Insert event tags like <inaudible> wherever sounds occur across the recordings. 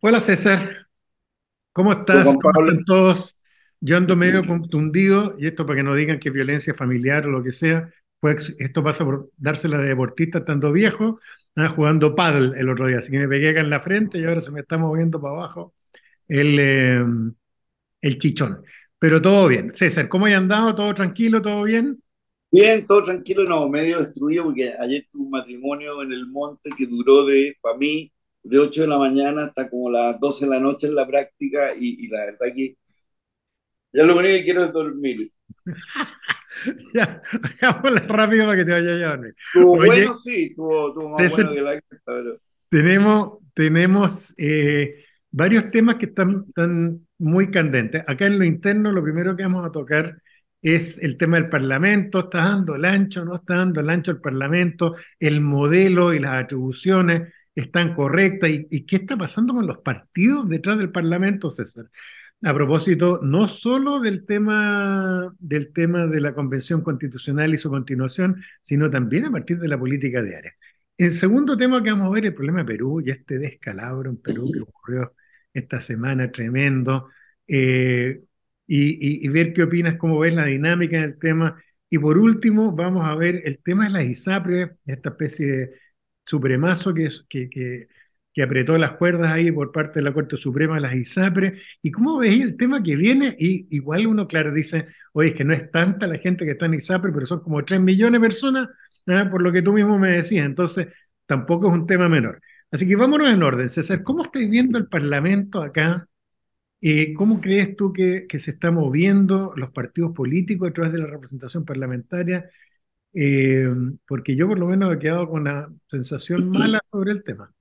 Hola César, ¿cómo estás? Juan ¿Cómo Pablo, están todos? Yo ando medio contundido y esto para que no digan que es violencia familiar o lo que sea, pues esto pasa por dársela de deportista estando viejo, ah, jugando pádel el otro día, así que me pegué acá en la frente y ahora se me está moviendo para abajo el, eh, el chichón. Pero todo bien. César, ¿cómo hay andado? ¿Todo tranquilo? ¿Todo bien? bien, todo tranquilo, no, medio destruido porque ayer tuve un matrimonio en el monte que duró de, para mí, de 8 de la mañana hasta como las 12 de la noche en la práctica y, y la verdad que ya lo único que quiero es dormir. <laughs> Ya, hagámosla rápido para que te vaya a dormir. Oye, bueno, sí, estuvo más César, bueno que la que pero Tenemos, tenemos eh, varios temas que están, están muy candentes. Acá en lo interno, lo primero que vamos a tocar es el tema del Parlamento. ¿Está dando el ancho? ¿No está dando el ancho el Parlamento? ¿El modelo y las atribuciones están correctas? ¿Y, y qué está pasando con los partidos detrás del Parlamento, César? A propósito, no solo del tema, del tema de la Convención Constitucional y su continuación, sino también a partir de la política diaria. El segundo tema que vamos a ver es el problema de Perú y este descalabro en Perú que ocurrió esta semana tremendo. eh, y, ver qué opinas, cómo ves la dinámica del tema. Y por último, vamos a ver el tema de las ISAPRES, esta especie de supremazo que, que, que, apretó las cuerdas ahí por parte de la Corte Suprema las ISAPRES. ¿Y cómo ves el tema que viene? Y igual uno, claro, dice, oye, es que no es tanta la gente que está en ISAPRES, pero son como 3 millones de personas ¿ah? por lo que tú mismo me decías. Entonces, tampoco es un tema menor. Así que vámonos en orden, César. ¿Cómo estáis viendo el Parlamento acá? Eh, ¿cómo crees tú que, que se están moviendo los partidos políticos a través de la representación parlamentaria? Eh, porque yo por lo menos he quedado con una sensación mala <clears throat> sobre el tema.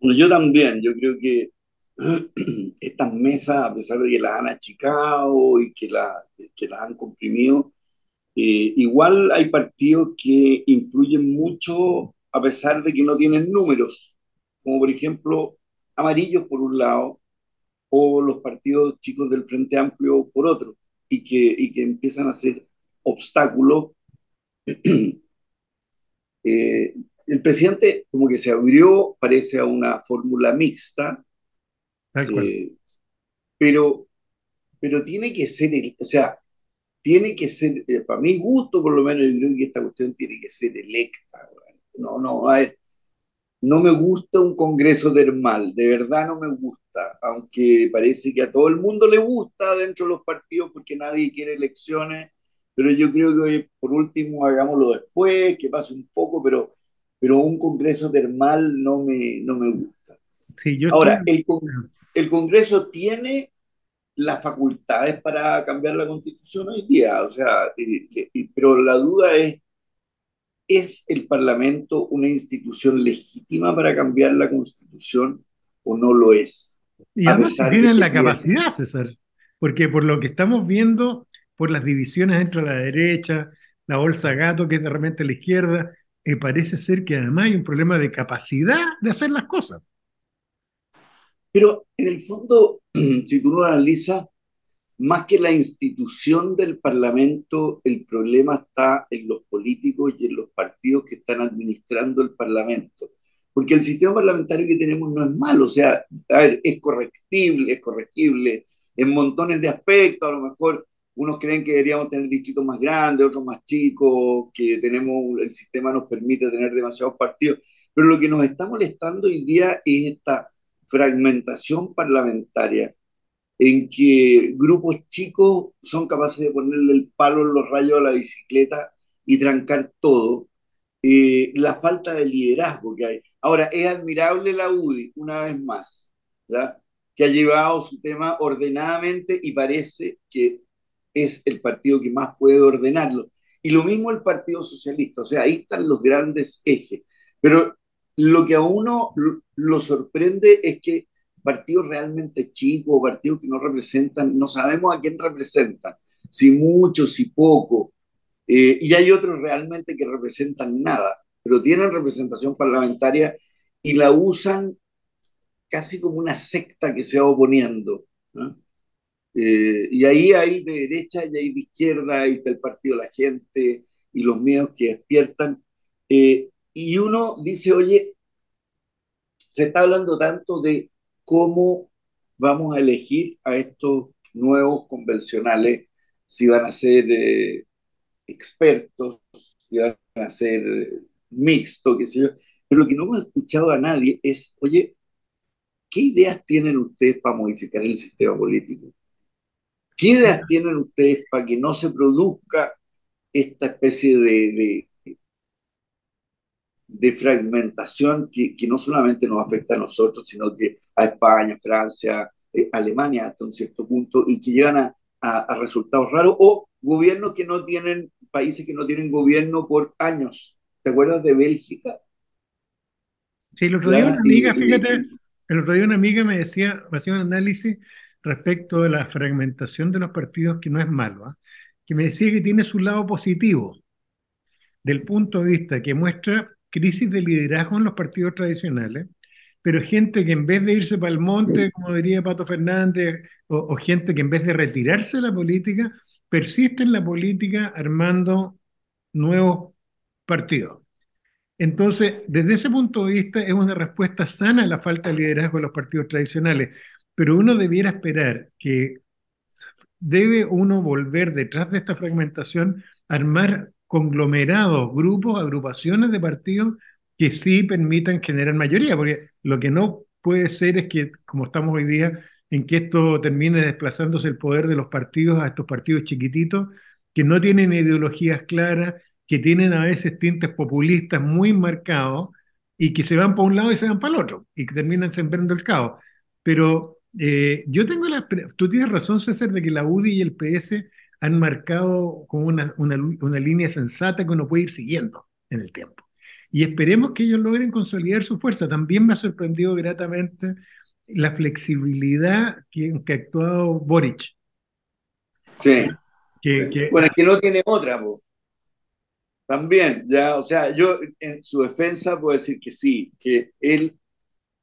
Bueno, yo también, yo creo que <clears throat> estas mesas, a pesar de que las han achicado y que, la, que las han comprimido, eh, igual hay partidos que influyen mucho a pesar de que no tienen números, como por ejemplo Amarillos por un lado o los partidos chicos del Frente Amplio por otro, y que, y que empiezan a ser obstáculos. <clears throat> Eh, el presidente como que se abrió, parece a una fórmula mixta, eh, pero, pero tiene que ser, el, o sea, tiene que ser, eh, para mi gusto por lo menos, yo creo que esta cuestión tiene que ser electa. No, no, a ver, no me gusta un congreso termal, de verdad no me gusta, aunque parece que a todo el mundo le gusta dentro de los partidos porque nadie quiere elecciones, pero yo creo que por último hagámoslo después, que pase un poco, pero, pero un congreso termal no me, no me gusta. Sí, yo Ahora, estoy. el, el Congreso tiene las facultades para cambiar la constitución hoy día, o sea, eh, eh, pero la duda es, ¿es el Parlamento una institución legítima para cambiar la constitución o no lo es? Y además tienen la capacidad, César, porque por lo que estamos viendo, por las divisiones dentro de la derecha, la bolsa gato que es de repente la izquierda, eh, parece ser que además hay un problema de capacidad de hacer las cosas. pero en el fondo, <clears throat> si tú lo analizas, más que la institución del Parlamento, el problema está en los políticos y en los partidos que están administrando el Parlamento. Porque el sistema parlamentario que tenemos no es malo, o sea, es correctible, es corregible en montones de aspectos, a lo mejor unos creen que deberíamos tener distritos más grandes, otros más chicos, que tenemos, el sistema nos permite tener demasiados partidos, pero lo que nos está molestando hoy día es esta fragmentación parlamentaria en que grupos chicos son capaces de ponerle el palo en los rayos a la bicicleta y trancar todo, eh, la falta de liderazgo que hay. Ahora, es admirable la UDI, una vez más, ¿ya? que ha llevado su tema ordenadamente y parece que es el partido que más puede ordenarlo. Y lo mismo el Partido Socialista, o sea, ahí están los grandes ejes. Pero lo que a uno lo sorprende es que partidos realmente chicos, partidos que no representan, no sabemos a quién representan, si mucho, si poco, eh, y hay otros realmente que representan nada, pero tienen representación parlamentaria y la usan casi como una secta que se va oponiendo. ¿no? Eh, y ahí hay de derecha y hay de izquierda, ahí está el partido de la gente y los miedos que despiertan. Eh, y uno dice, oye, se está hablando tanto de cómo vamos a elegir a estos nuevos convencionales, si van a ser eh, expertos, si van a ser eh, mixtos, qué sé yo. Pero lo que no hemos escuchado a nadie es, oye, ¿qué ideas tienen ustedes para modificar el sistema político? ¿Qué ideas tienen ustedes para que no se produzca esta especie de, de, fragmentación que, que, no solamente nos afecta a nosotros, sino que a España, Francia, eh, Alemania hasta un cierto punto, y que llegan a, a, resultados raros, o gobiernos que no tienen, países que no tienen gobierno por años. ¿Te acuerdas de Bélgica? Sí, el otro día una amiga, fíjate, el otro día una amiga me decía, me hacía un análisis respecto de la fragmentación de los partidos, que no es malo, ¿ah? que me decía que tiene su lado positivo, del punto de vista que muestra crisis de liderazgo en los partidos tradicionales, pero gente que en vez de irse para el monte, como diría Pato Fernández, o, gente que en vez de retirarse de la política, persiste en la política armando nuevos partidos. Entonces, desde ese punto de vista, es una respuesta sana a la falta de liderazgo de los partidos tradicionales, pero uno debiera esperar que debe uno volver detrás de esta fragmentación, armar conglomerados, grupos, agrupaciones de partidos que sí permitan generar mayoría, porque lo que no puede ser es que, como estamos hoy día, en que esto termine desplazándose el poder de los partidos a estos partidos chiquititos que no tienen ideologías claras, que tienen a veces tintes populistas muy marcados y que se van para un lado y se van para el otro y que terminan sembrando el caos. Pero eh, yo tengo la... Tú tienes razón, César, de que la UDI y el PS han marcado como una, una, una línea sensata que uno puede ir siguiendo en el tiempo. Y esperemos que ellos logren consolidar su fuerza. También me ha sorprendido gratamente la flexibilidad que, que ha actuado Boric. Sí. Que, bueno, es que no tiene otra, también, ya, o sea, yo en su defensa puedo decir que sí, que él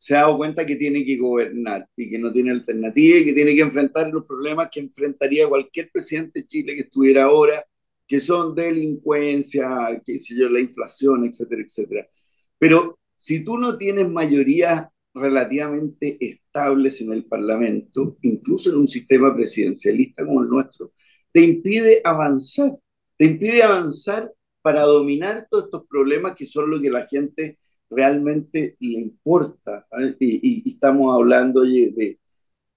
se ha dado cuenta que tiene que gobernar y que no tiene alternativa y que tiene que enfrentar los problemas que enfrentaría cualquier presidente de Chile que estuviera ahora, que son delincuencia, qué sé yo, la inflación, etcétera, etcétera. Pero si tú no tienes mayorías relativamente estables en el Parlamento, incluso en un sistema presidencialista como el nuestro, te impide avanzar, te impide avanzar para dominar todos estos problemas que son lo que la gente realmente le importa. Y, estamos hablando de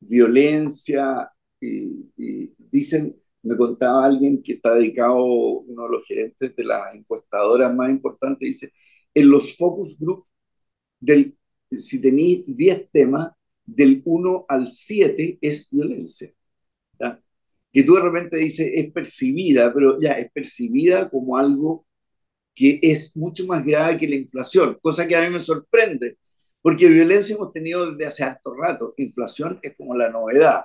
violencia, y, dicen, me contaba alguien que está dedicado, uno de los gerentes de las encuestadoras más importantes, dice, en los focus group, del, si tenéis 10 temas, del 1 al 7 es violencia. Que tú de repente dices, es percibida, pero ya es percibida como algo que es mucho más grave que la inflación, cosa que a mí me sorprende, porque violencia hemos tenido desde hace harto rato, inflación es como la novedad,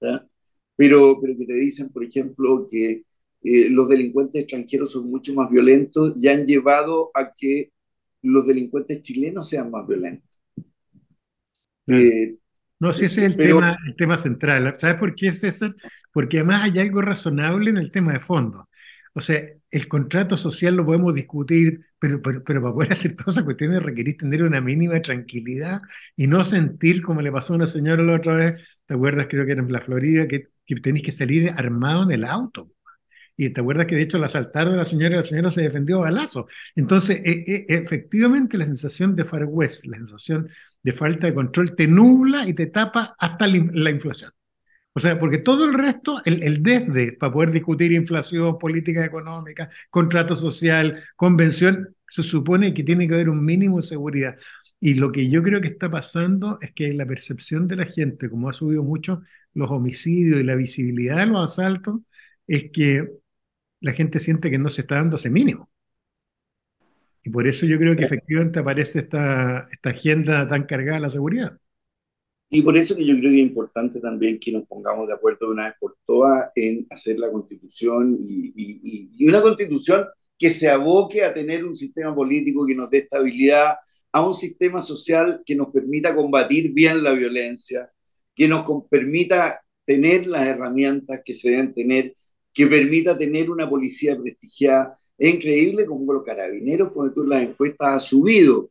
pero, pero que te dicen, por ejemplo, que eh, los delincuentes extranjeros son mucho más violentos y han llevado a que los delincuentes chilenos sean más violentos. Eh, no, si ese es el, tema, el tema central. ¿Sabes por qué, César? Porque además hay algo razonable en el tema de fondo. O sea, el contrato social lo podemos discutir, pero, pero, pero para poder hacer todas esas cuestiones requerís tener una mínima tranquilidad y no sentir como le pasó a una señora la otra vez, ¿te acuerdas? Creo que era en la Florida, que, que tenéis que salir armado en el auto. Y te acuerdas que de hecho la asaltaron a la señora y la señora se defendió a balazo. Entonces, e, e, efectivamente, la sensación de Far West, la sensación de falta de control, te nubla y te tapa hasta la inflación. O sea, porque todo el resto, el, desde, para poder discutir inflación, política económica, contrato social, convención, se supone que tiene que haber un mínimo de seguridad. Y lo que yo creo que está pasando es que la percepción de la gente, como ha subido mucho los homicidios y la visibilidad de los asaltos, es que la gente siente que no se está dando ese mínimo. Y por eso yo creo que efectivamente aparece esta, esta agenda tan cargada de la seguridad. Y por eso que yo creo que es importante también que nos pongamos de acuerdo de una vez por todas en hacer la constitución y, y, una constitución que se aboque a tener un sistema político que nos dé estabilidad, a un sistema social que nos permita combatir bien la violencia, que nos permita tener las herramientas que se deben tener, que permita tener una policía prestigiada. Es increíble cómo los carabineros, como tú las encuestas, ha subido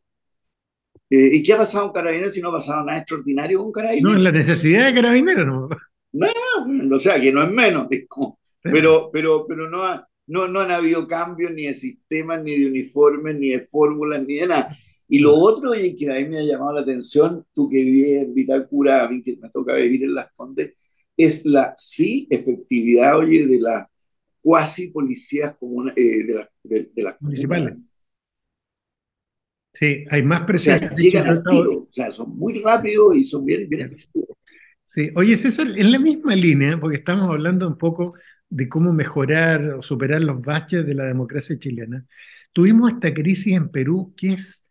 Eh, ¿Y qué ha pasado con Carabineros si no ha pasado nada extraordinario con Carabineros? No, la necesidad de Carabineros, no. No, o sea, que no es menos, Pero, pero, pero no, no, no han habido cambios ni de sistemas, ni de uniformes, ni de fórmulas, ni de nada. Y lo otro, y que a mí me ha llamado la atención, tú que vives en Vitacura, a mí que me toca vivir en Las Condes, es la sí efectividad, oye, de las cuasi policías eh, de, de, las municipales. Sí, hay más presencia. O sea, llegan al tiro, o sea, son muy rápidos y son bien, bien efectivos. Sí, oye César, en la misma línea, porque estamos hablando un poco de cómo mejorar o superar los baches de la democracia chilena, tuvimos esta crisis en Perú que es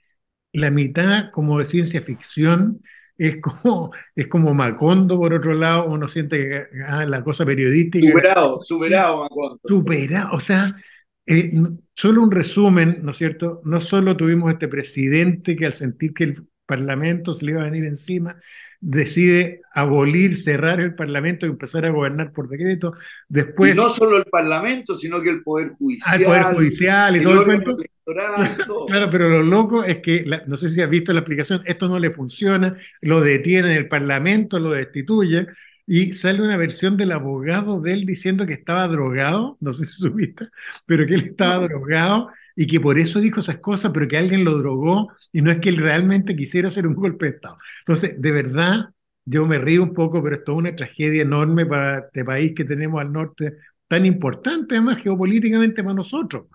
la mitad como de ciencia ficción, es como, es como Macondo, por otro lado, uno siente que ah, la cosa periodística. Superado, superado Macondo. Superado, o sea, eh, solo un resumen, ¿no es cierto? No solo tuvimos este presidente que al sentir que el Parlamento se le iba a venir encima, decide abolir, cerrar el Parlamento y empezar a gobernar por decreto. Después, y no solo el Parlamento, sino que el Poder Judicial. Ah, el Poder Judicial y todo el cuento. <laughs> Claro, pero lo loco es que, no sé si has visto la aplicación, esto no le funciona, lo detiene en el Parlamento, lo destituye, y sale una versión del abogado de él diciendo que estaba drogado, no sé si <laughs> supiste, pero que él estaba drogado y que por eso dijo esas cosas, pero que alguien lo drogó y no es que él realmente quisiera hacer un golpe de Estado. Entonces, de verdad, yo me río un poco, pero esto es una tragedia enorme para este país que tenemos al norte, tan importante además geopolíticamente para nosotros.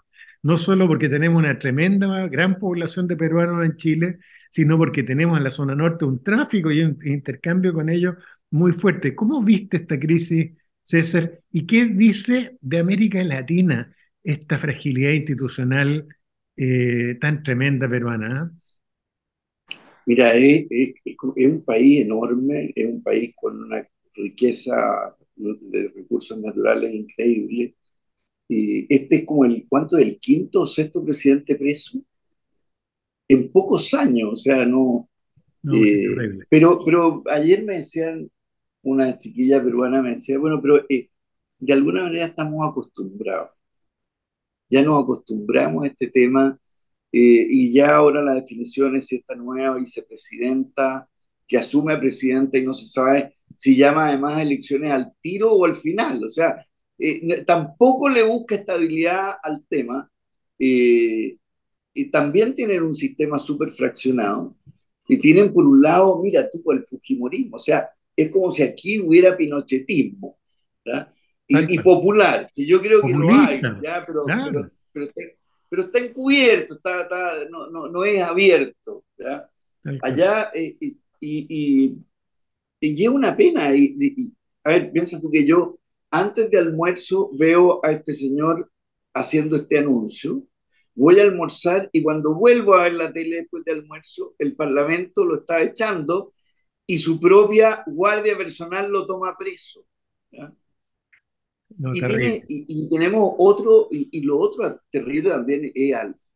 No solo porque tenemos una tremenda, gran población de peruanos en Chile, sino porque tenemos en la zona norte un tráfico y un intercambio con ellos muy fuerte. ¿Cómo viste esta crisis, César? ¿Y qué dice de América Latina? esta fragilidad institucional eh, tan tremenda peruana? Mira, es, un país enorme, es un país con una riqueza de recursos naturales increíble. Y este es como el, ¿cuánto? ¿El quinto o sexto presidente preso? En pocos años, o sea, no... Eh, pero, pero ayer me decían, una chiquilla peruana me decía, bueno, pero eh, de alguna manera estamos acostumbrados ya nos acostumbramos a este tema eh, y ya ahora la definición es esta nueva vicepresidenta que asume a presidenta y no se sabe si llama además elecciones al tiro o al final. O sea, eh, tampoco le busca estabilidad al tema. Eh, y también tienen un sistema súper fraccionado. Y tienen por un lado, mira tú, el Fujimorismo. O sea, es como si aquí hubiera pinochetismo. ¿verdad? y, popular, que yo creo que lo hay, ¿ya? Pero, pero, está, encubierto, está, está, no, no, no, es abierto. ¿ya? Allá, eh, y, y, y, es una pena. Y, a ver, piensa tú que yo antes de almuerzo veo a este señor haciendo este anuncio, voy a almorzar y cuando vuelvo a ver la tele después de almuerzo, el Parlamento lo está echando y su propia guardia personal lo toma preso. y, tenemos otro, y, lo otro terrible también es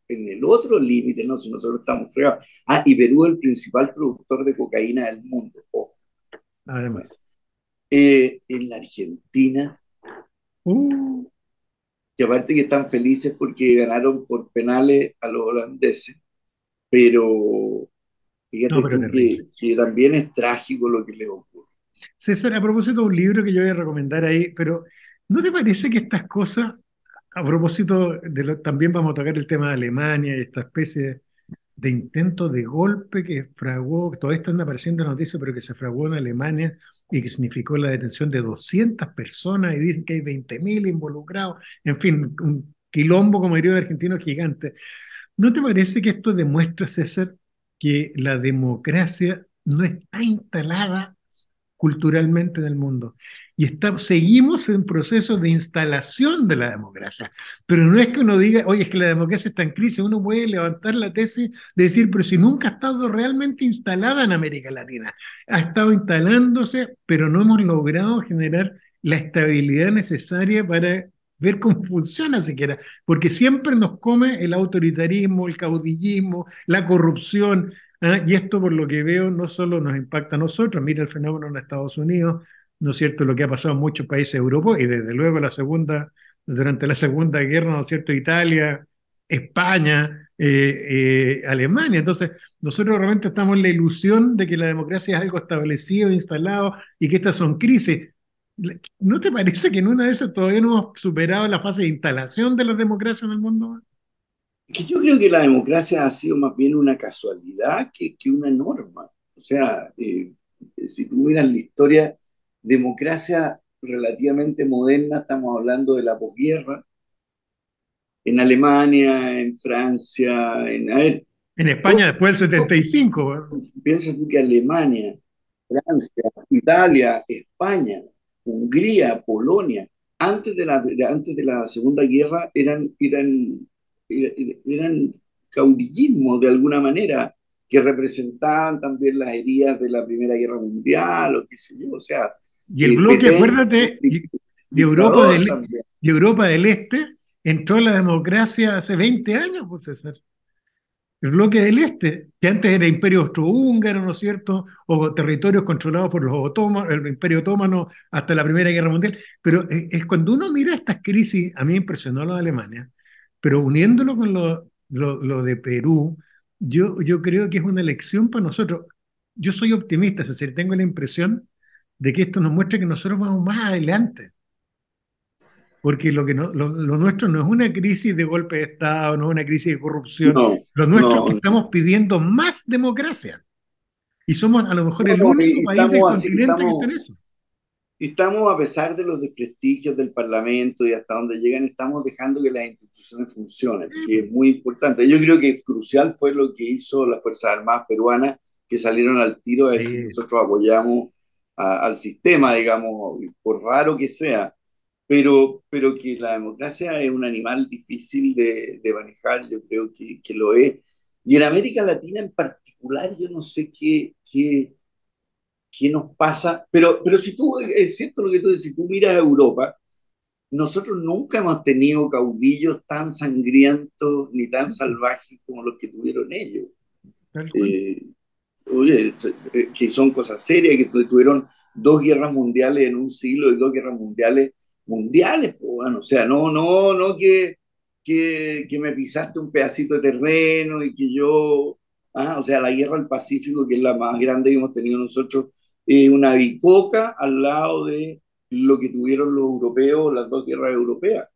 en el otro límite, ¿no? Si nosotros estamos fregados. Ah, y Perú es el principal productor de cocaína del mundo. Además. Eh, en la Argentina, uh. que aparte que están felices porque ganaron por penales a los holandeses, pero fíjate que, que, también es trágico lo que les ocurre. César, a propósito de un libro que yo voy a recomendar ahí, pero ¿No te parece que estas cosas, a propósito de lo, también vamos a tocar el tema de Alemania y esta especie de intento de golpe que fraguó, todavía están apareciendo noticias, pero que se fraguó en Alemania y que significó la detención de 200 personas y dicen que hay 20.000 involucrados, en fin, un quilombo, como diría un argentino, gigante. ¿No te parece que esto demuestra, César, que la democracia no está instalada culturalmente en el mundo y seguimos en proceso de instalación de la democracia. Pero no es que uno diga, oye, es que la democracia está en crisis, uno puede levantar la tesis de decir, pero si nunca ha estado realmente instalada en América Latina, ha estado instalándose, pero no hemos logrado generar la estabilidad necesaria para ver cómo <laughs> funciona siquiera, porque siempre nos come el autoritarismo, el caudillismo, la corrupción, ¿ah? y esto por lo que veo no solo nos impacta a nosotros, mira el fenómeno en Estados Unidos, ¿no es cierto?, lo que ha pasado en muchos países europeos y desde luego la segunda, durante la Segunda Guerra, ¿no es cierto?, Italia, España, eh, eh, Alemania. Entonces, nosotros realmente estamos en la ilusión de que la democracia es algo establecido, instalado y que estas son crisis. ¿No te parece que en una de esas todavía no hemos superado la fase de instalación de la democracia en el mundo? Que yo creo que la democracia ha sido más bien una casualidad que, que una norma. O sea, eh, si tú miras la historia, democracia relativamente moderna, estamos hablando de la posguerra, en Alemania, en Francia, en... en España después del 75. Piensa tú que Alemania, Francia, Italia, España, Hungría, Polonia, antes de la, antes de la Segunda Guerra eran, eran, eran caudillismo de alguna manera, que representaban también las heridas de la Primera Guerra Mundial, o qué sé yo, o sea... Y el bloque, acuérdate, de, Europa del, de Europa del Este entró la democracia hace 20 años, pues César el bloque del este, que antes era imperio austrohúngaro, ¿no es cierto? O territorios controlados por los otomanos, el imperio otomano hasta la Primera Guerra Mundial. Pero es, cuando uno mira estas crisis, a mí impresionó lo de Alemania, pero uniéndolo con lo, lo, de Perú, yo, yo creo que es una lección para nosotros. Yo soy optimista, es decir, tengo la impresión de que esto nos muestra que nosotros vamos más adelante porque lo, que no, lo, nuestro no es una crisis de golpe de Estado, no es una crisis de corrupción. lo nuestro es que estamos pidiendo más democracia. Y somos a lo mejor el único país del continente que está en eso. Estamos, a pesar de los desprestigios del Parlamento y hasta donde llegan, estamos dejando que las instituciones funcionen, que es muy importante. Yo creo que crucial fue lo que hizo las Fuerzas Armadas peruanas, que salieron al tiro a decir nosotros apoyamos al sistema, digamos, por raro que sea pero, pero que la democracia es un animal difícil de, de manejar, yo creo que, que, lo es. Y en América Latina en particular, yo no sé qué, qué, qué nos pasa, pero, pero si tú, es cierto lo que tú dices, si tú miras a Europa, nosotros nunca hemos tenido caudillos tan sangrientos ni tan salvajes como los que tuvieron ellos. Eh, oye, eh, que son cosas serias, que tuvieron dos guerras mundiales en un siglo y dos guerras mundiales mundiales, pues, bueno, o sea, no, no, no que, que, que, me pisaste un pedacito de terreno y que yo, ah, o sea, la guerra del Pacífico, que es la más grande que hemos tenido nosotros, es una bicoca al lado de lo que tuvieron los europeos, las dos guerras europeas.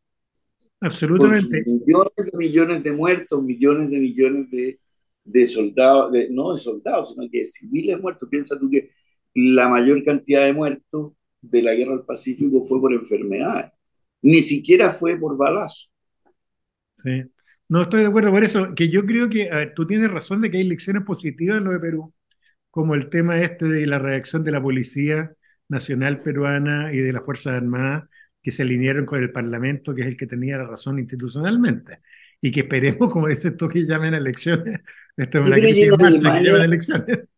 Absolutamente. millones de millones de muertos, millones de millones de, de soldados, de, no de soldados, sino que de civiles muertos. Piensa tú que la mayor cantidad de muertos de la guerra del Pacífico fue por enfermedad, ni siquiera fue por balazo. Sí, no estoy de acuerdo por eso, que yo creo que, a ver, tú tienes razón de que hay lecciones positivas en lo de Perú, como el tema este de la reacción de la Policía Nacional Peruana y de las Fuerzas Armadas, que se alinearon con el Parlamento, que es el que tenía la razón institucionalmente. Y que esperemos, como dices tú, que llamen a elecciones. Esta es una crisis que llamen elecciones.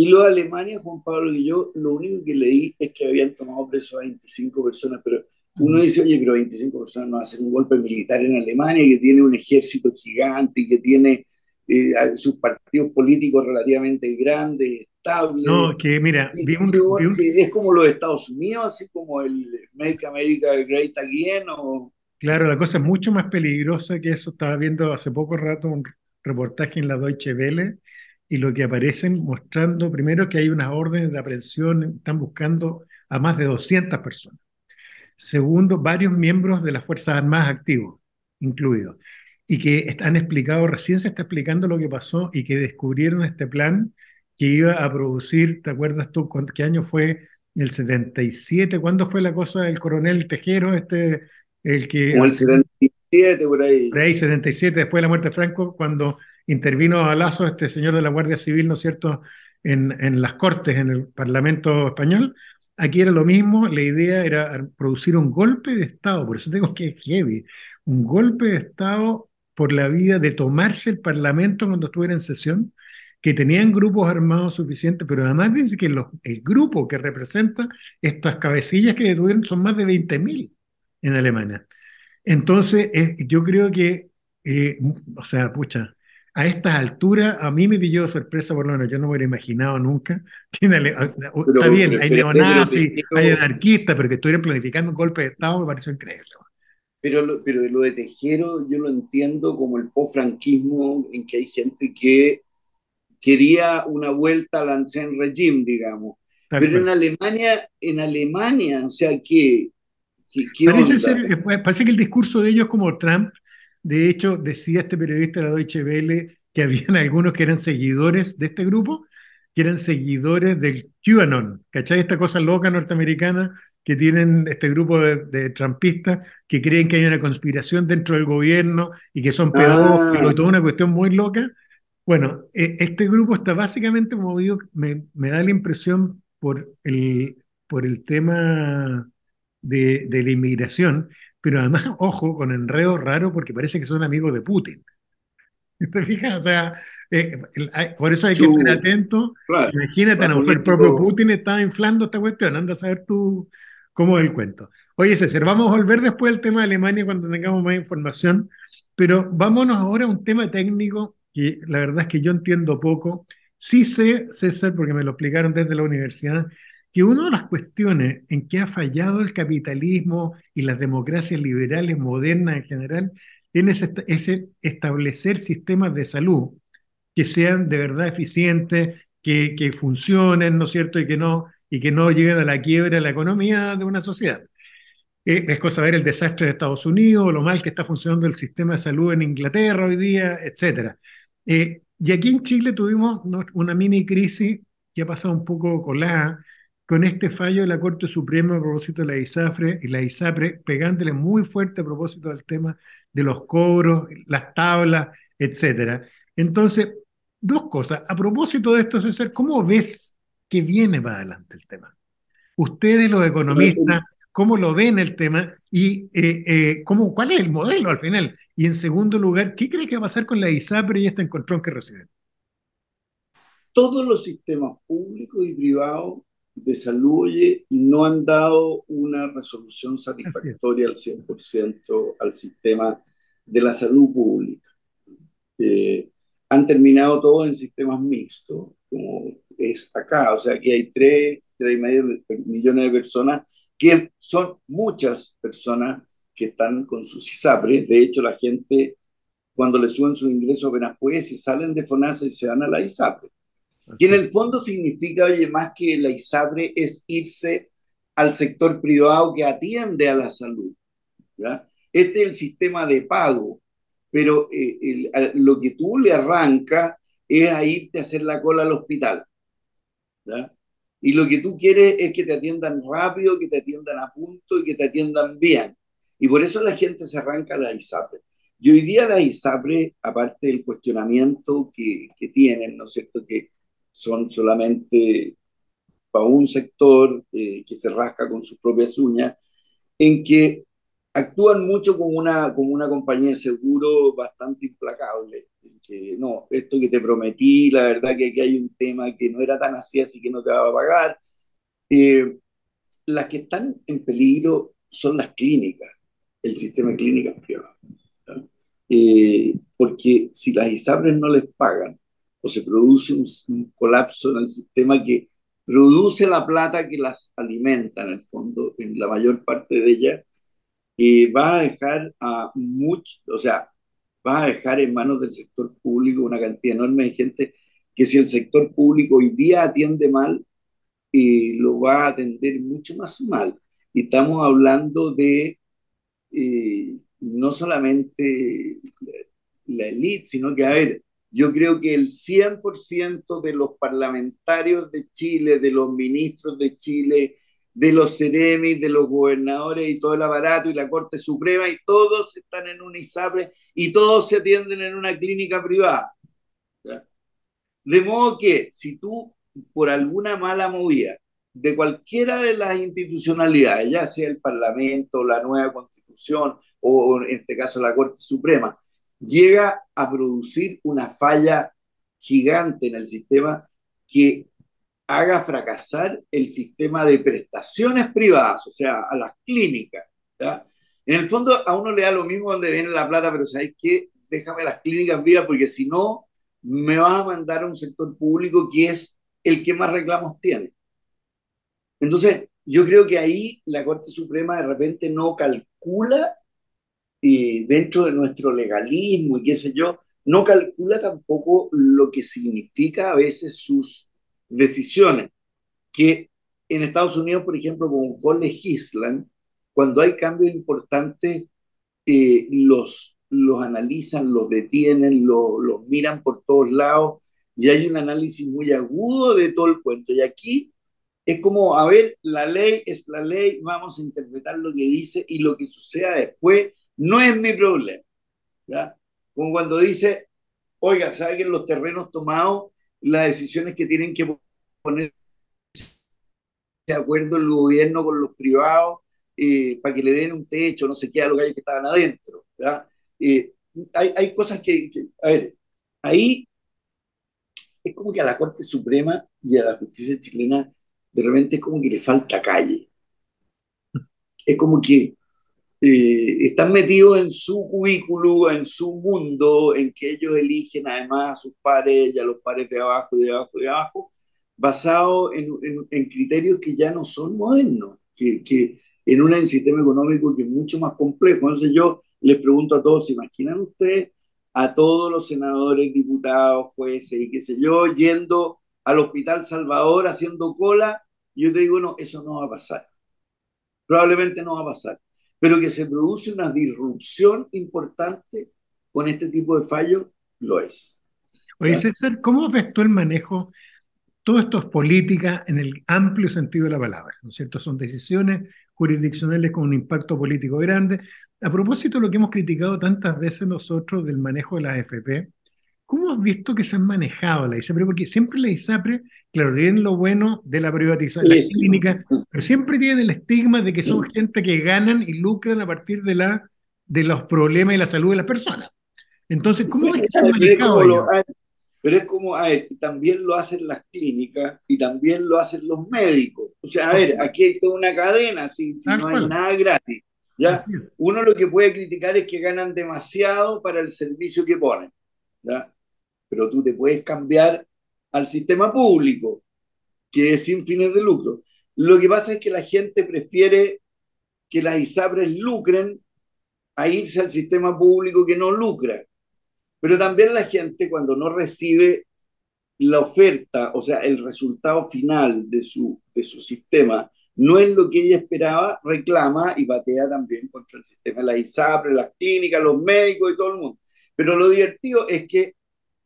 Y lo de Alemania, Juan Pablo y yo, lo único que leí es que habían tomado preso a 25 personas, pero uno dice, oye, pero 25 personas no hacen un golpe militar en Alemania, que tiene un ejército gigante y que tiene eh, sus partidos políticos relativamente grandes, estables. No, que mira, es como los Estados Unidos, así como el Make America Great Again. O... Claro, la cosa es mucho más peligrosa que eso. Estaba viendo hace poco rato un reportaje en la Deutsche Welle y lo que aparecen mostrando primero que hay unas órdenes de aprehensión, están buscando a más de 200 personas. Segundo, varios miembros de las Fuerzas Armadas activos, incluidos, y que han explicado, recién se está explicando lo que pasó y que descubrieron este plan que iba a producir, ¿te acuerdas tú qué año fue? El 77, ¿cuándo fue la cosa del coronel Tejero, este, el que... O el 77, por ahí. Por ahí, 77, después de la muerte de Franco, cuando intervino a Lazo, este señor de la Guardia Civil, ¿no es cierto?, en, las Cortes, en el Parlamento español. Aquí era lo mismo, la idea era producir un golpe de Estado, por eso tengo que es heavy, un golpe de Estado por la vía de tomarse el Parlamento cuando estuviera en sesión, que tenían grupos armados suficientes, pero además dice que el grupo que representa estas cabecillas que tuvieron son más de 20.000 en Alemania. Entonces, eh, yo creo que, eh, o sea, pucha, a estas alturas, a mí me pilló sorpresa, por lo menos yo no me hubiera imaginado nunca. está bien, hay neonazis, hay anarquistas, pero que estuvieran planificando un golpe de Estado me pareció increíble. Pero lo, pero lo de Tejero yo lo entiendo como el post-franquismo en que hay gente que quería una vuelta al ancien regime, digamos. Pero en Alemania, en Alemania, o sea, ¿qué, parece, parece que el discurso de ellos como Trump. De hecho, decía este periodista de la Deutsche Welle que habían <laughs> algunos que eran seguidores de este grupo, que eran seguidores del QAnon, ¿cachai? Esta cosa loca norteamericana que tienen este grupo de, trampistas que creen que hay una conspiración dentro del gobierno y que son pedófilos, ah. toda una cuestión muy loca. Bueno, e, este grupo está básicamente movido, me, me da la impresión, por el, por el tema de, de, la inmigración, pero además, <laughs> ojo, con enredo raro porque parece que son amigos de Putin. <laughs> ¿Te fijas? O sea, eh, por eso hay que estar atento. Imagínate, el propio Putin estaba inflando esta cuestión. Anda a saber tú cómo es el cuento. Oye, César, vamos a volver después al tema de Alemania cuando tengamos más información, pero vámonos ahora a un tema técnico que la verdad es que yo entiendo poco. Sí sé, César, porque me lo explicaron desde la universidad, que una de las cuestiones en que ha fallado el capitalismo y las democracias liberales modernas en general es establecer sistemas de salud que sean de verdad eficientes, que, que funcionen, ¿no es cierto? Y que no, y que no lleguen a la quiebra de la economía de una sociedad. Eh, es cosa ver el desastre de Estados Unidos, lo mal que está funcionando el sistema de salud en Inglaterra hoy día, etc. Eh, y aquí en Chile tuvimos una mini crisis que ha pasado un poco colada con este fallo de la Corte Suprema a propósito de la ISAFRE y la ISAPRE pegándole muy fuerte a propósito del tema de los cobros, las tablas, etcétera. Entonces, dos cosas. A propósito de esto, César, ¿cómo ves que viene para adelante el tema? Ustedes, los economistas, ¿cómo lo ven el tema? Y eh, eh, ¿cómo, cuál es el modelo al final. Y en segundo lugar, ¿qué cree que va a pasar con la ISAPRE y este encontrón que reciben? Todos los sistemas públicos y privados de salud no han dado una resolución satisfactoria al 100% al sistema de la salud pública. Eh, han terminado todos en sistemas mixtos, como es acá, o sea que hay 3, 3 y medio millones de personas, que son muchas personas que están con sus ISAPRE. De hecho, la gente, cuando le suben sus ingresos apenas puede, si salen de FONASA y se van a la ISAPRE. Que en el fondo significa, oye, más que la ISAPRE es irse al sector privado que atiende a la salud. Este es el sistema de pago, pero eh, lo que tú le arrancas es a irte a hacer la cola al hospital. Y lo que tú quieres es que te atiendan rápido, que te atiendan a punto y que te atiendan bien. Y por eso la gente se arranca a la ISAPRE. Y hoy día la ISAPRE, aparte del cuestionamiento que, que tienen, ¿no es cierto?, que son solamente para un sector eh, que se rasca con sus propias uñas, en que actúan mucho como una, como una compañía de seguro bastante implacable. Que, no, esto que te prometí, la verdad que aquí hay un tema que no era tan así, así que no te va a pagar. Eh, las que están en peligro son las clínicas, el sistema de clínicas privadas. Eh, porque si las ISAPRES no les pagan, o se produce un, colapso en el sistema que produce la plata que las alimenta en el fondo, en la mayor parte de ella, y va a dejar a muchos, o sea, va a dejar en manos del sector público una cantidad enorme de gente que si el sector público hoy día atiende mal, y lo va a atender mucho más mal. Y estamos hablando de eh, no solamente la élite, sino que, a ver, yo creo que el 100% de los parlamentarios de Chile, de los ministros de Chile, de los ceremis, de los gobernadores y todo el aparato y la Corte Suprema, y todos están en un ISAPRE y todos se atienden en una clínica privada. De modo que si tú, por alguna mala movida de cualquiera de las institucionalidades, ya sea el Parlamento, la nueva Constitución o en este caso la Corte Suprema, llega a producir una falla gigante en el sistema que haga fracasar el sistema de prestaciones privadas, o sea, a las clínicas. En el fondo, a uno le da lo mismo donde viene la plata, pero ¿sabes qué? Déjame las clínicas vivas porque si no, me vas a mandar a un sector público que es el que más reclamos tiene. Entonces, yo creo que ahí la Corte Suprema de repente no calcula y dentro de nuestro legalismo y qué sé yo, no calcula tampoco lo que significa a veces sus decisiones, que en Estados Unidos, por ejemplo, con colegislan, cuando hay cambios importantes, eh, los, los analizan, los detienen, los, los miran por todos lados y hay un análisis muy agudo de todo el cuento. Y aquí es como, a ver, la ley es la ley, vamos a interpretar lo que dice y lo que suceda después no es mi problema. Como cuando dice, oiga, ¿sabe que en los terrenos tomados las decisiones que tienen que poner de acuerdo el gobierno con los privados para que le den un techo, no sé qué, a los gallos que estaban adentro. Hay, hay, cosas que, que, a ver, ahí es como que a la Corte Suprema y a la justicia chilena de repente es como que le falta calle. Es como que eh, están metidos en su cubículo, en su mundo, en que ellos eligen además a sus pares y a los pares de abajo, de abajo, de abajo, basado en, en, criterios que ya no son modernos, que, que en un sistema económico que es mucho más complejo. Entonces yo les pregunto a todos, ¿se imaginan ustedes a todos los senadores, diputados, jueces y qué sé yo, yendo al Hospital Salvador haciendo cola? Y yo te digo, no, eso no va a pasar. Probablemente no va a pasar. Pero que se produce una disrupción importante con este tipo de fallos, lo es. Oye, César, ¿cómo ves tú el manejo todo esto es política en el amplio sentido de la palabra, ¿no es cierto? Son decisiones jurisdiccionales con un impacto político grande. A propósito de lo que hemos criticado tantas veces nosotros del manejo de la AFP, ¿cómo has visto que se han manejado la ISAPRE? Porque siempre la ISAPRE, claro, tienen lo bueno de la privatización, la clínica, pero siempre tienen el estigma de que son gente que ganan y lucran a partir de, la, de los problemas y la salud de las personas. Entonces, ¿cómo ves que se han manejado? pero es como, a ver, también lo hacen las clínicas y también lo hacen los médicos. O sea, a ver, aquí hay toda una cadena, si, si no hay nada gratis. ¿ya? Uno lo que puede criticar es que ganan demasiado para el servicio que ponen. ¿ya? Pero tú te puedes cambiar al sistema público, que es sin fines de lucro. Lo que pasa es que la gente prefiere que las ISAPRES lucren a irse al sistema público que no lucra. Pero también la gente cuando no recibe la oferta, o sea, el resultado final de su, de su sistema, no es lo que ella esperaba, reclama y batea también contra el sistema de la ISAPRE, las clínicas, los médicos y todo el mundo. Pero lo divertido es que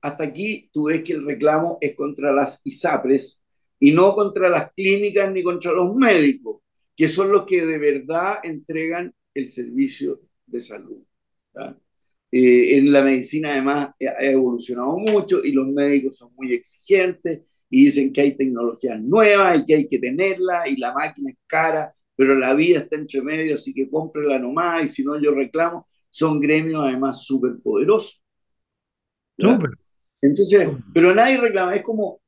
hasta aquí tú ves que el reclamo es contra las ISAPRES y no contra las clínicas ni contra los médicos, que son los que de verdad entregan el servicio de salud. Eh, en la medicina además ha evolucionado mucho y los médicos son muy exigentes y dicen que hay tecnologías nuevas y que hay que tenerla y la máquina es cara, pero la vida está entre medio, así que cómprela nomás y si no yo reclamo. Son gremios además súper poderosos. Entonces, pero nadie reclama, es como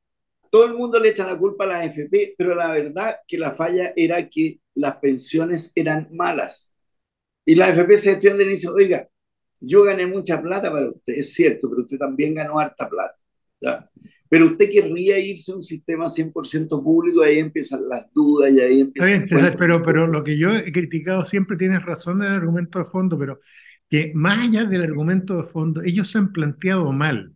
todo el mundo le echa la culpa a la AFP, pero la verdad que la falla era que las pensiones eran malas. Y la AFP se defiende y dice, oiga, yo gané mucha plata para usted, es cierto, pero usted también ganó harta plata. ¿ya? Pero usted querría irse a un sistema 100% público, ahí empiezan las dudas y ahí empiezan... Bien, pero, pero lo que yo he criticado siempre tienes razón en el argumento de fondo, pero que más allá del argumento de fondo, ellos se han planteado mal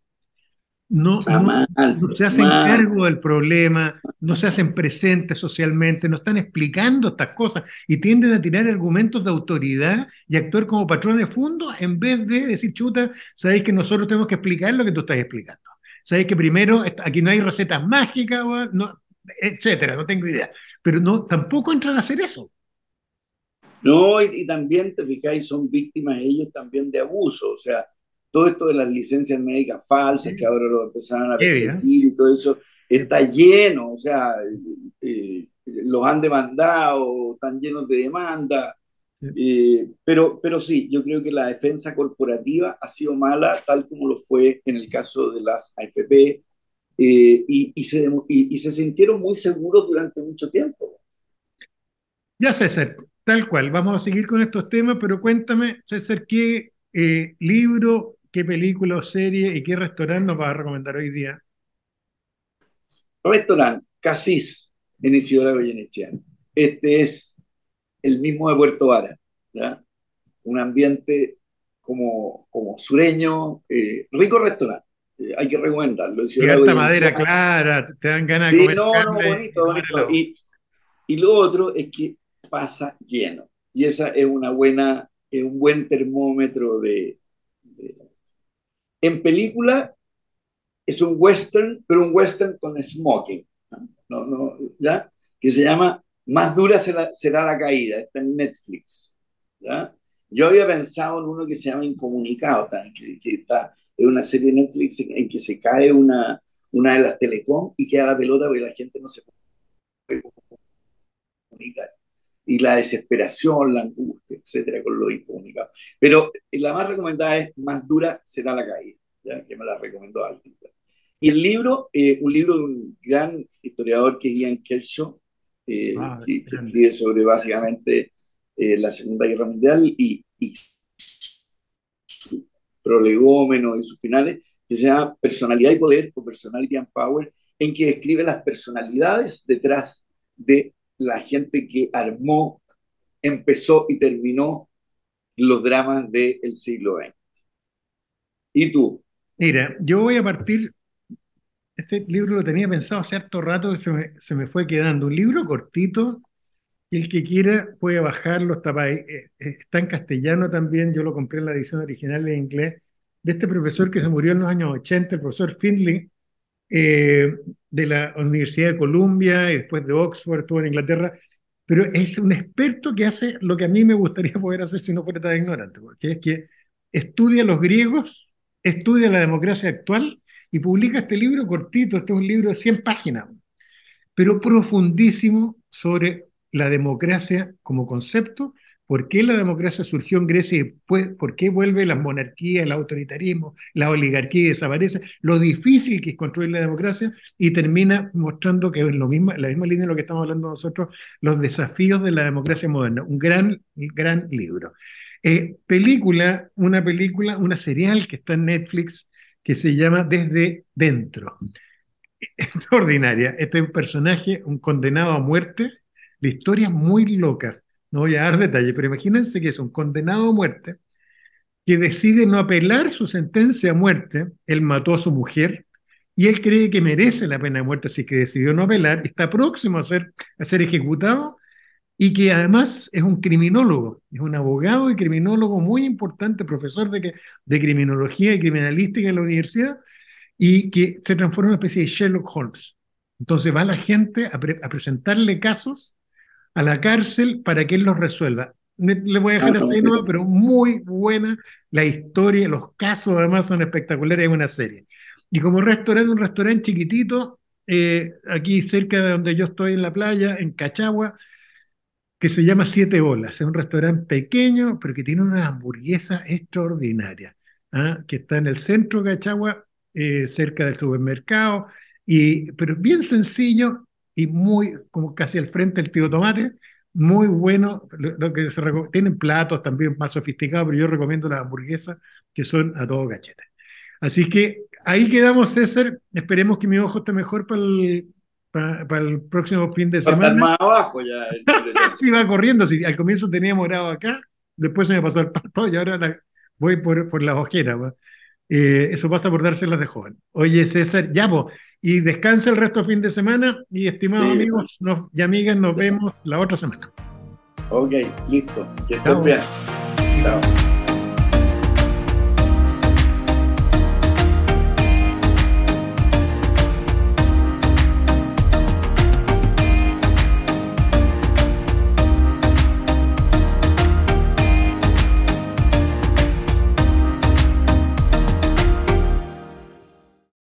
no, no, se hacen cargo del problema, no se hacen presentes socialmente, no están explicando estas cosas y tienden a tirar argumentos de autoridad y actuar como patrones de fondo en vez de decir, chuta, sabéis que nosotros tenemos que explicar lo que tú estás explicando. Sabéis que primero aquí no hay recetas mágicas, no, etcétera, no tengo idea. Pero no, tampoco entran a hacer eso. No, y, y también, te fijáis, son víctimas ellos también de abuso, o sea, todo esto de las licencias médicas falsas, que ahora lo empezaron a perseguir y todo eso, está lleno, o sea, eh, los han demandado, están llenos de demanda. Eh, pero, pero sí, yo creo que la defensa corporativa ha sido mala, tal como lo fue en el caso de las AFP, eh, y, y, se, y, y, se sintieron muy seguros durante mucho tiempo. Ya, César, tal cual, vamos a seguir con estos temas, pero cuéntame, César, ¿qué libro qué película o serie y qué restaurante nos vas a recomendar hoy día? Restaurante Casís en Isidora Goyenechea. Este es el mismo de Puerto Vara, ¿ya? Un ambiente como, como sureño, eh, rico restaurante. Eh, hay que recomendarlo. Y alta madera clara, te dan ganas de comer. No, no, bonito, bonito. Y, y, lo otro es que pasa lleno. Y esa es una buena, es un buen termómetro de, En película es un western, pero un western con smoking. ¿no? No, ¿ya? Que se llama Más dura será, la caída. Está en Netflix. ¿ya? Yo había pensado en uno que se llama Incomunicado, que, está en una serie de Netflix en, que se cae una, una de las telecom y queda la pelota porque la gente no se puede. Y la desesperación, la angustia, etcétera, con lo incomunicado. Pero la más recomendada es Más dura será la caída, ¿ya? que me la recomendó alguien. Y el libro, eh, un libro de un gran historiador que es Ian Kershaw, eh, ah, que, que, escribe sobre básicamente eh, la Segunda Guerra Mundial y, y su prolegómeno y sus finales, que se llama Personalidad y Poder o Personality and Power, en que describe las personalidades detrás de la gente que armó, empezó y terminó los dramas del siglo XX. ¿Y tú? Mira, yo voy a partir, este libro lo tenía pensado hace harto rato, se me, se me fue quedando, un libro cortito, y el que quiera puede bajarlo, está, eh, eh, está en castellano también, yo lo compré en la edición original en inglés, de este profesor que se murió en los años 80, el profesor Findlay, eh, de la Universidad de Columbia y después de Oxford, estuvo en Inglaterra, pero es un experto que hace lo que a mí me gustaría <laughs> poder hacer si no fuera tan ignorante, porque es que estudia los griegos, estudia la democracia actual y publica este libro cortito, este es un libro de 100 páginas, pero profundísimo sobre la democracia como concepto, por qué la democracia surgió en Grecia y por qué vuelve la monarquía, el autoritarismo, la oligarquía y desaparece, lo difícil que es construir la democracia y termina mostrando que en lo mismo, la misma línea de lo que estamos hablando nosotros, los desafíos de la democracia moderna. Un gran, gran libro. Eh, película, una película, una serial que está en Netflix que se llama Desde Dentro. <laughs> Extraordinaria. Este es un personaje, un condenado a muerte, la historia es muy loca, no voy a dar detalles, pero imagínense que es un condenado a muerte que decide no apelar su sentencia a muerte, él mató a su mujer y él cree que merece la pena de muerte, así que decidió no apelar, está próximo a ser, a ser ejecutado y que además es un criminólogo, es un abogado y criminólogo muy importante, profesor de, de criminología y criminalística en la universidad y que se transforma en una especie de Sherlock Holmes. Entonces va la gente a, a presentarle casos a la cárcel para que él los resuelva. Le voy a dejar hasta ahí pero muy buena la historia, los casos además son espectaculares, es una serie. Y como restaurante, un restaurante chiquitito, eh, aquí cerca de donde yo estoy en la playa, en Cachagua, que se llama Siete Olas. Es un restaurante pequeño, pero que tiene una hamburguesa extraordinaria, ¿ah? que está en el centro de Cachagua, eh, cerca del supermercado, y, pero bien sencillo, y muy, como casi al frente del tío Tomate, muy bueno. Lo, que se tienen platos también más sofisticados, pero yo recomiendo las hamburguesas que son a todo cachete. Así que ahí quedamos, César. Esperemos que mi ojo esté mejor para el, para, el próximo fin de semana. más abajo ya. <laughs> sí, va corriendo. Si al comienzo teníamos grado acá, después se me pasó el pato y ahora voy por, por las ojeras. Eh, eso pasa por dárselas de joven. Oye, César, ya vos, y descansa el resto del fin de semana. Y estimados amigos y amigas, nos vemos la otra semana. Ok, listo. Que estén bien. Chao.